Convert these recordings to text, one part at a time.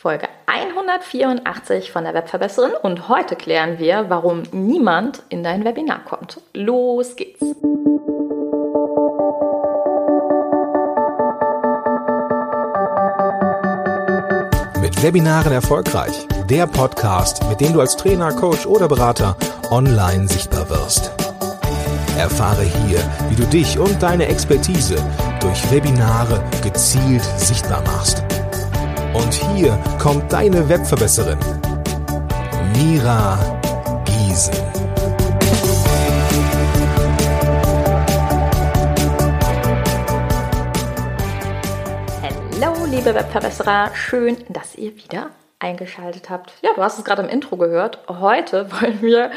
Folge 184 von der Webverbesserin und heute klären wir, warum niemand in dein Webinar kommt. Los geht's! Mit Webinaren erfolgreich. Der Podcast, mit dem du als Trainer, Coach oder Berater online sichtbar wirst. Erfahre hier, wie du dich und deine Expertise durch Webinare gezielt sichtbar machst und hier kommt deine Webverbesserin, Mira Giesen. Hallo, liebe Webverbesserer, schön, dass ihr wieder eingeschaltet habt. Ja, du hast es gerade im Intro gehört. Heute wollen wir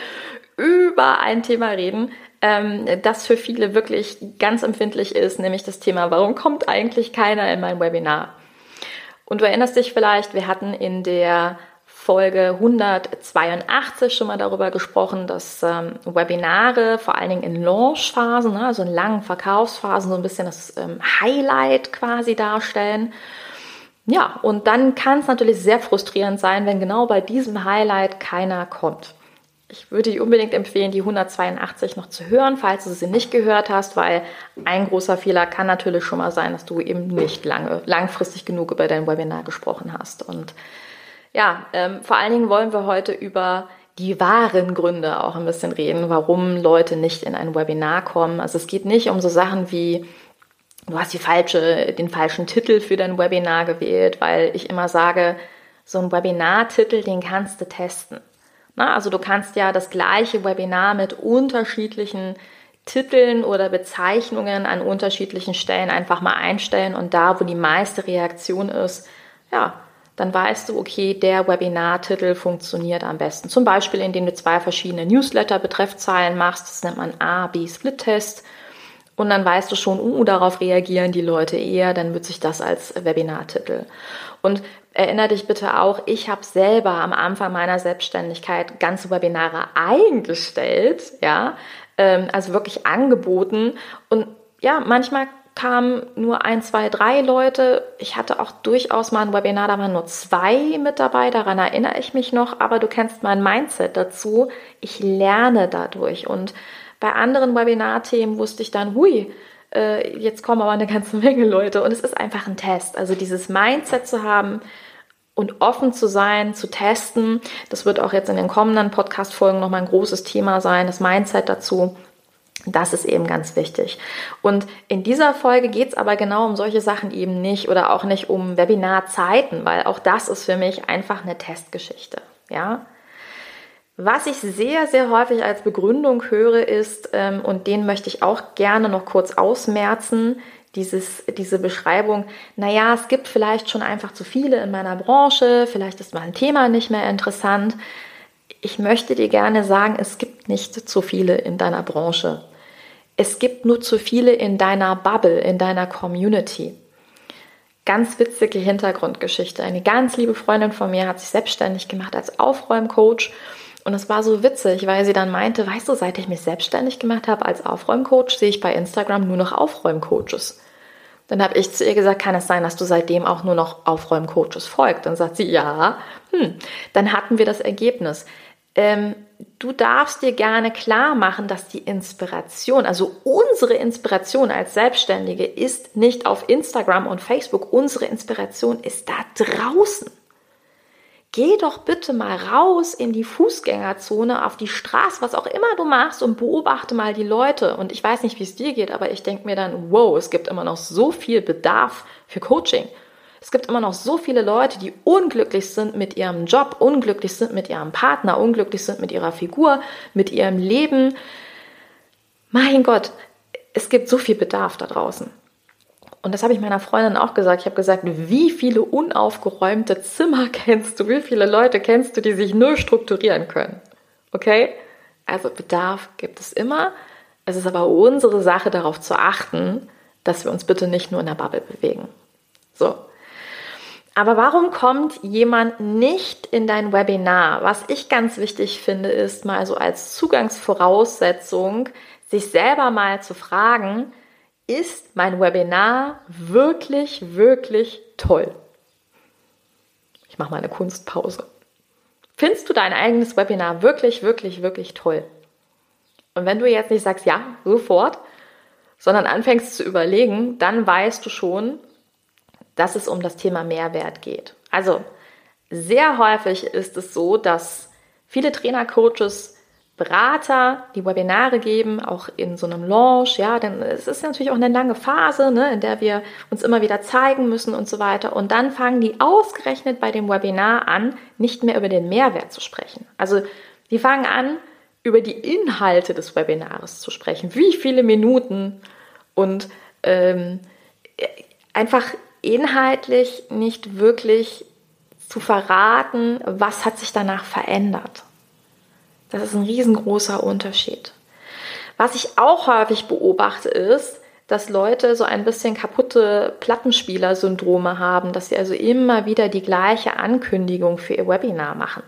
über ein Thema reden, ähm, das für viele wirklich ganz empfindlich ist, nämlich das Thema, warum kommt eigentlich keiner in mein Webinar? Und du erinnerst dich vielleicht, wir hatten in der Folge 182 schon mal darüber gesprochen, dass ähm, Webinare vor allen Dingen in Launchphasen, ne, also in langen Verkaufsphasen, so ein bisschen das ähm, Highlight quasi darstellen. Ja, und dann kann es natürlich sehr frustrierend sein, wenn genau bei diesem Highlight keiner kommt. Ich würde dir unbedingt empfehlen, die 182 noch zu hören, falls du sie nicht gehört hast, weil ein großer Fehler kann natürlich schon mal sein, dass du eben nicht lange, langfristig genug über dein Webinar gesprochen hast. Und ja, ähm, vor allen Dingen wollen wir heute über die wahren Gründe auch ein bisschen reden, warum Leute nicht in ein Webinar kommen. Also es geht nicht um so Sachen wie, du hast die falsche, den falschen Titel für dein Webinar gewählt, weil ich immer sage, so ein Webinar-Titel, den kannst du testen. Na, also du kannst ja das gleiche Webinar mit unterschiedlichen Titeln oder Bezeichnungen an unterschiedlichen Stellen einfach mal einstellen und da, wo die meiste Reaktion ist, ja, dann weißt du, okay, der Webinartitel funktioniert am besten. Zum Beispiel, indem du zwei verschiedene Newsletter-Betreffzeilen machst. Das nennt man A-B-Split-Test. Und dann weißt du schon, uh, darauf reagieren die Leute eher, dann wird sich das als Webinartitel. Und erinnere dich bitte auch, ich habe selber am Anfang meiner Selbstständigkeit ganze Webinare eingestellt, ja, ähm, also wirklich angeboten. Und ja, manchmal kamen nur ein, zwei, drei Leute. Ich hatte auch durchaus mal ein Webinar, da waren nur zwei mit dabei, daran erinnere ich mich noch, aber du kennst mein Mindset dazu. Ich lerne dadurch. Und bei anderen Webinarthemen wusste ich dann, hui, äh, jetzt kommen aber eine ganze Menge Leute und es ist einfach ein Test. Also dieses Mindset zu haben und offen zu sein, zu testen, das wird auch jetzt in den kommenden Podcast-Folgen nochmal ein großes Thema sein, das Mindset dazu. Das ist eben ganz wichtig. Und in dieser Folge geht es aber genau um solche Sachen eben nicht oder auch nicht um Webinarzeiten, weil auch das ist für mich einfach eine Testgeschichte. Ja, was ich sehr, sehr häufig als Begründung höre, ist, ähm, und den möchte ich auch gerne noch kurz ausmerzen, dieses, diese Beschreibung, naja, es gibt vielleicht schon einfach zu viele in meiner Branche, vielleicht ist mein Thema nicht mehr interessant. Ich möchte dir gerne sagen, es gibt nicht zu viele in deiner Branche. Es gibt nur zu viele in deiner Bubble, in deiner Community. Ganz witzige Hintergrundgeschichte. Eine ganz liebe Freundin von mir hat sich selbstständig gemacht als Aufräumcoach und es war so witzig, weil sie dann meinte, weißt du, seit ich mich selbstständig gemacht habe als Aufräumcoach, sehe ich bei Instagram nur noch Aufräumcoaches. Dann habe ich zu ihr gesagt, kann es sein, dass du seitdem auch nur noch Aufräumcoaches folgt? Dann sagt sie, ja. Hm. Dann hatten wir das Ergebnis. Ähm, du darfst dir gerne klar machen, dass die Inspiration, also unsere Inspiration als Selbstständige ist nicht auf Instagram und Facebook. Unsere Inspiration ist da draußen. Geh doch bitte mal raus in die Fußgängerzone, auf die Straße, was auch immer du machst und beobachte mal die Leute. Und ich weiß nicht, wie es dir geht, aber ich denke mir dann, wow, es gibt immer noch so viel Bedarf für Coaching. Es gibt immer noch so viele Leute, die unglücklich sind mit ihrem Job, unglücklich sind mit ihrem Partner, unglücklich sind mit ihrer Figur, mit ihrem Leben. Mein Gott, es gibt so viel Bedarf da draußen. Und das habe ich meiner Freundin auch gesagt. Ich habe gesagt, wie viele unaufgeräumte Zimmer kennst du? Wie viele Leute kennst du, die sich nur strukturieren können? Okay? Also Bedarf gibt es immer. Es ist aber unsere Sache, darauf zu achten, dass wir uns bitte nicht nur in der Bubble bewegen. So. Aber warum kommt jemand nicht in dein Webinar? Was ich ganz wichtig finde, ist mal so als Zugangsvoraussetzung, sich selber mal zu fragen, ist mein Webinar wirklich, wirklich toll? Ich mache mal eine Kunstpause. Findest du dein eigenes Webinar wirklich, wirklich, wirklich toll? Und wenn du jetzt nicht sagst, ja, sofort, sondern anfängst zu überlegen, dann weißt du schon, dass es um das Thema Mehrwert geht. Also sehr häufig ist es so, dass viele Trainer, Coaches, Berater, die Webinare geben, auch in so einem Launch, ja, denn es ist natürlich auch eine lange Phase, ne, in der wir uns immer wieder zeigen müssen und so weiter. Und dann fangen die ausgerechnet bei dem Webinar an, nicht mehr über den Mehrwert zu sprechen. Also die fangen an, über die Inhalte des Webinars zu sprechen. Wie viele Minuten und ähm, einfach inhaltlich nicht wirklich zu verraten, was hat sich danach verändert. Das ist ein riesengroßer Unterschied. Was ich auch häufig beobachte ist, dass Leute so ein bisschen kaputte Plattenspieler-Syndrome haben, dass sie also immer wieder die gleiche Ankündigung für ihr Webinar machen.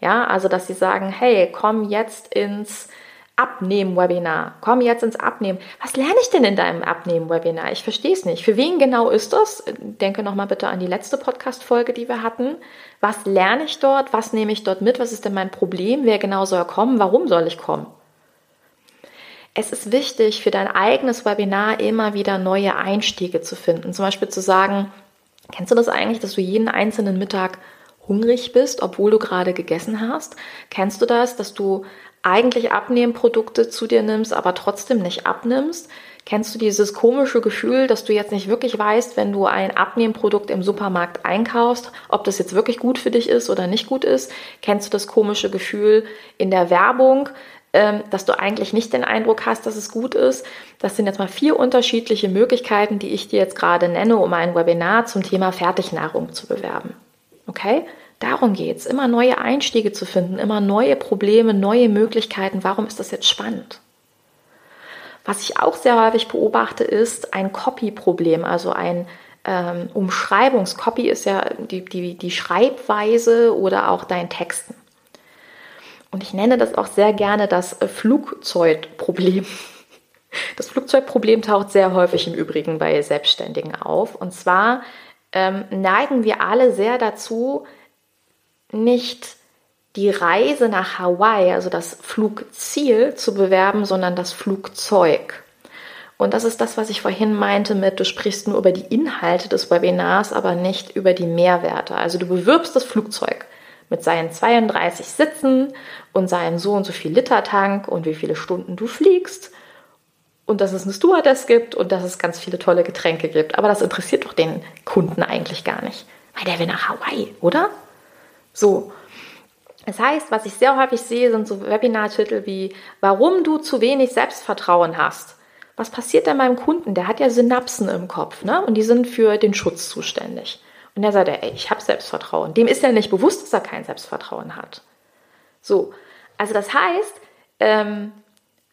Ja, also dass sie sagen, hey, komm jetzt ins Abnehmen-Webinar. Komm jetzt ins Abnehmen. Was lerne ich denn in deinem Abnehmen-Webinar? Ich verstehe es nicht. Für wen genau ist das? Denke nochmal bitte an die letzte Podcast-Folge, die wir hatten. Was lerne ich dort? Was nehme ich dort mit? Was ist denn mein Problem? Wer genau soll kommen? Warum soll ich kommen? Es ist wichtig, für dein eigenes Webinar immer wieder neue Einstiege zu finden. Zum Beispiel zu sagen, kennst du das eigentlich, dass du jeden einzelnen Mittag hungrig bist, obwohl du gerade gegessen hast? Kennst du das, dass du eigentlich Abnehmprodukte zu dir nimmst, aber trotzdem nicht abnimmst? Kennst du dieses komische Gefühl, dass du jetzt nicht wirklich weißt, wenn du ein Abnehmprodukt im Supermarkt einkaufst, ob das jetzt wirklich gut für dich ist oder nicht gut ist? Kennst du das komische Gefühl in der Werbung, ähm, dass du eigentlich nicht den Eindruck hast, dass es gut ist? Das sind jetzt mal vier unterschiedliche Möglichkeiten, die ich dir jetzt gerade nenne, um ein Webinar zum Thema Fertignahrung zu bewerben. Okay? Darum geht es, immer neue Einstiege zu finden, immer neue Probleme, neue Möglichkeiten. Warum ist das jetzt spannend? Was ich auch sehr häufig beobachte, ist ein Copy-Problem, also ein ähm, Umschreibungs-Copy ist ja die, die, die Schreibweise oder auch dein Texten. Und ich nenne das auch sehr gerne das Flugzeugproblem. Das Flugzeugproblem taucht sehr häufig im Übrigen bei Selbstständigen auf. Und zwar ähm, neigen wir alle sehr dazu, nicht die Reise nach Hawaii, also das Flugziel zu bewerben, sondern das Flugzeug. Und das ist das, was ich vorhin meinte mit, du sprichst nur über die Inhalte des Webinars, aber nicht über die Mehrwerte. Also du bewirbst das Flugzeug mit seinen 32 Sitzen und seinem so und so viel Liter Tank und wie viele Stunden du fliegst und dass es eine Stewardess gibt und dass es ganz viele tolle Getränke gibt. Aber das interessiert doch den Kunden eigentlich gar nicht, weil der will nach Hawaii, oder? So. Das heißt, was ich sehr häufig sehe, sind so Webinartitel wie, warum du zu wenig Selbstvertrauen hast. Was passiert denn beim Kunden? Der hat ja Synapsen im Kopf, ne? Und die sind für den Schutz zuständig. Und der sagt, ey, ich habe Selbstvertrauen. Dem ist ja nicht bewusst, dass er kein Selbstvertrauen hat. So. Also das heißt, ähm,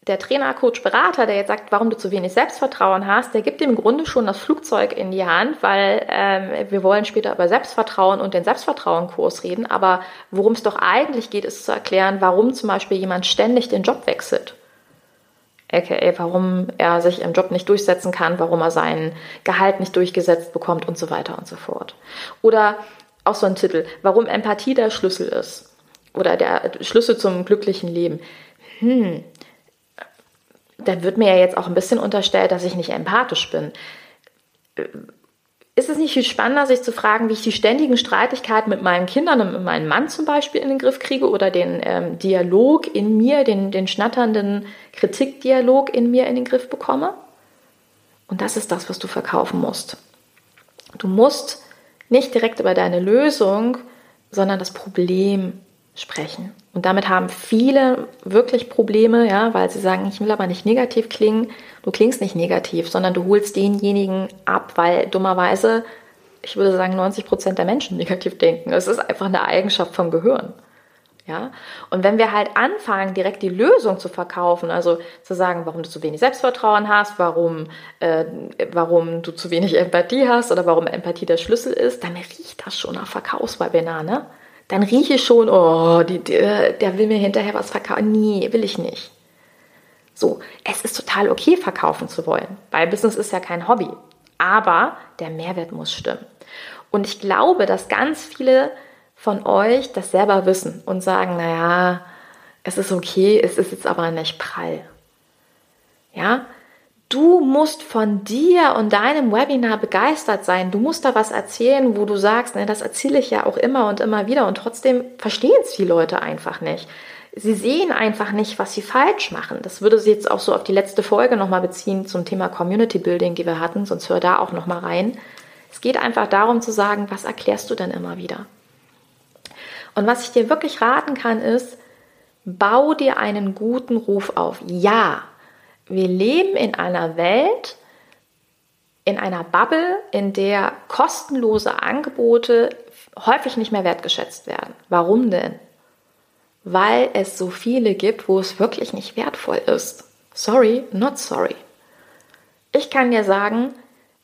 der Trainer, Coach, Berater, der jetzt sagt, warum du zu wenig Selbstvertrauen hast, der gibt im Grunde schon das Flugzeug in die Hand, weil ähm, wir wollen später über Selbstvertrauen und den Selbstvertrauenkurs reden. Aber worum es doch eigentlich geht, ist zu erklären, warum zum Beispiel jemand ständig den Job wechselt. AKA, warum er sich im Job nicht durchsetzen kann, warum er sein Gehalt nicht durchgesetzt bekommt und so weiter und so fort. Oder auch so ein Titel, warum Empathie der Schlüssel ist. Oder der Schlüssel zum glücklichen Leben. Hm, dann wird mir ja jetzt auch ein bisschen unterstellt, dass ich nicht empathisch bin. Ist es nicht viel spannender, sich zu fragen, wie ich die ständigen Streitigkeiten mit meinen Kindern und mit meinem Mann zum Beispiel in den Griff kriege oder den ähm, Dialog in mir, den, den schnatternden Kritikdialog in mir in den Griff bekomme? Und das ist das, was du verkaufen musst. Du musst nicht direkt über deine Lösung, sondern das Problem sprechen. Und damit haben viele wirklich Probleme, ja, weil sie sagen, ich will aber nicht negativ klingen. Du klingst nicht negativ, sondern du holst denjenigen ab, weil dummerweise, ich würde sagen, 90 Prozent der Menschen negativ denken. Es ist einfach eine Eigenschaft vom Gehirn. Ja? Und wenn wir halt anfangen, direkt die Lösung zu verkaufen, also zu sagen, warum du zu wenig Selbstvertrauen hast, warum, äh, warum du zu wenig Empathie hast oder warum Empathie der Schlüssel ist, dann riecht das schon nach Verkaufswebinar, ne? Dann rieche ich schon, oh, die, die, der will mir hinterher was verkaufen. Nee, will ich nicht. So, es ist total okay, verkaufen zu wollen, weil Business ist ja kein Hobby. Aber der Mehrwert muss stimmen. Und ich glaube, dass ganz viele von euch das selber wissen und sagen, naja, es ist okay, es ist jetzt aber nicht prall. Ja, du musst von dir und deinem Webinar begeistert sein. Du musst da was erzählen, wo du sagst, ne, das erzähle ich ja auch immer und immer wieder und trotzdem verstehen es die Leute einfach nicht. Sie sehen einfach nicht, was sie falsch machen. Das würde sich jetzt auch so auf die letzte Folge nochmal beziehen zum Thema Community Building, die wir hatten, sonst hör da auch nochmal rein. Es geht einfach darum zu sagen, was erklärst du denn immer wieder? Und was ich dir wirklich raten kann, ist, bau dir einen guten Ruf auf. Ja, wir leben in einer Welt, in einer Bubble, in der kostenlose Angebote häufig nicht mehr wertgeschätzt werden. Warum denn? Weil es so viele gibt, wo es wirklich nicht wertvoll ist. Sorry, not sorry. Ich kann dir sagen,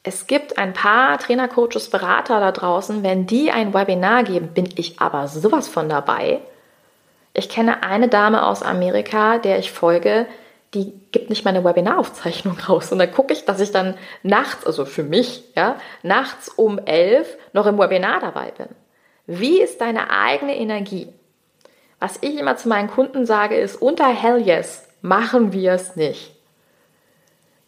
es gibt ein paar Trainer, Coaches, Berater da draußen, wenn die ein Webinar geben, bin ich aber sowas von dabei. Ich kenne eine Dame aus Amerika, der ich folge, die gibt nicht meine Webinaraufzeichnung raus. Und dann gucke ich, dass ich dann nachts, also für mich, ja, nachts um elf noch im Webinar dabei bin. Wie ist deine eigene Energie? Was ich immer zu meinen Kunden sage, ist, unter Hell yes machen wir es nicht.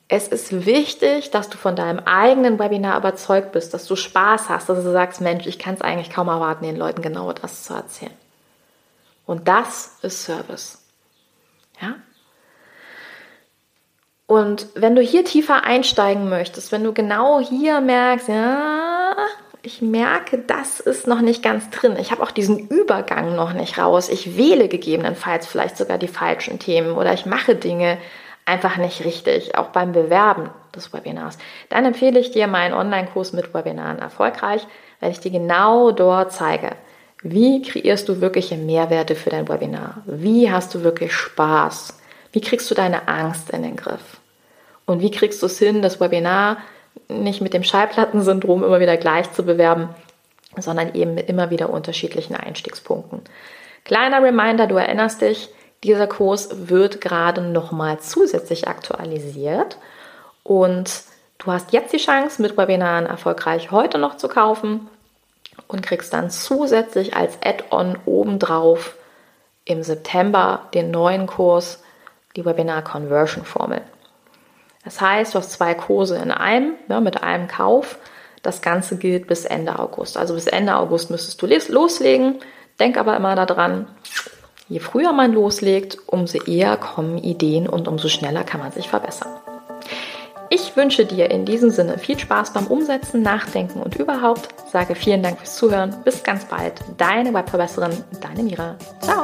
Es ist wichtig, dass du von deinem eigenen Webinar überzeugt bist, dass du Spaß hast, dass du sagst, Mensch, ich kann es eigentlich kaum erwarten, den Leuten genau das zu erzählen. Und das ist Service. Ja? Und wenn du hier tiefer einsteigen möchtest, wenn du genau hier merkst, ja, ich merke, das ist noch nicht ganz drin. Ich habe auch diesen Übergang noch nicht raus. Ich wähle gegebenenfalls vielleicht sogar die falschen Themen oder ich mache Dinge, einfach nicht richtig, auch beim Bewerben des Webinars, dann empfehle ich dir meinen Online-Kurs mit Webinaren erfolgreich, weil ich dir genau dort zeige, wie kreierst du wirkliche Mehrwerte für dein Webinar? Wie hast du wirklich Spaß? Wie kriegst du deine Angst in den Griff? Und wie kriegst du es hin, das Webinar nicht mit dem Schallplattensyndrom immer wieder gleich zu bewerben, sondern eben mit immer wieder unterschiedlichen Einstiegspunkten? Kleiner Reminder, du erinnerst dich, dieser Kurs wird gerade nochmal zusätzlich aktualisiert und du hast jetzt die Chance, mit Webinaren erfolgreich heute noch zu kaufen und kriegst dann zusätzlich als Add-on obendrauf im September den neuen Kurs, die Webinar Conversion Formel. Das heißt, du hast zwei Kurse in einem, ja, mit einem Kauf. Das Ganze gilt bis Ende August. Also bis Ende August müsstest du loslegen. Denk aber immer daran, Je früher man loslegt, umso eher kommen Ideen und umso schneller kann man sich verbessern. Ich wünsche dir in diesem Sinne viel Spaß beim Umsetzen, Nachdenken und überhaupt. Sage vielen Dank fürs Zuhören. Bis ganz bald. Deine Webverbesserin, deine Mira. Ciao.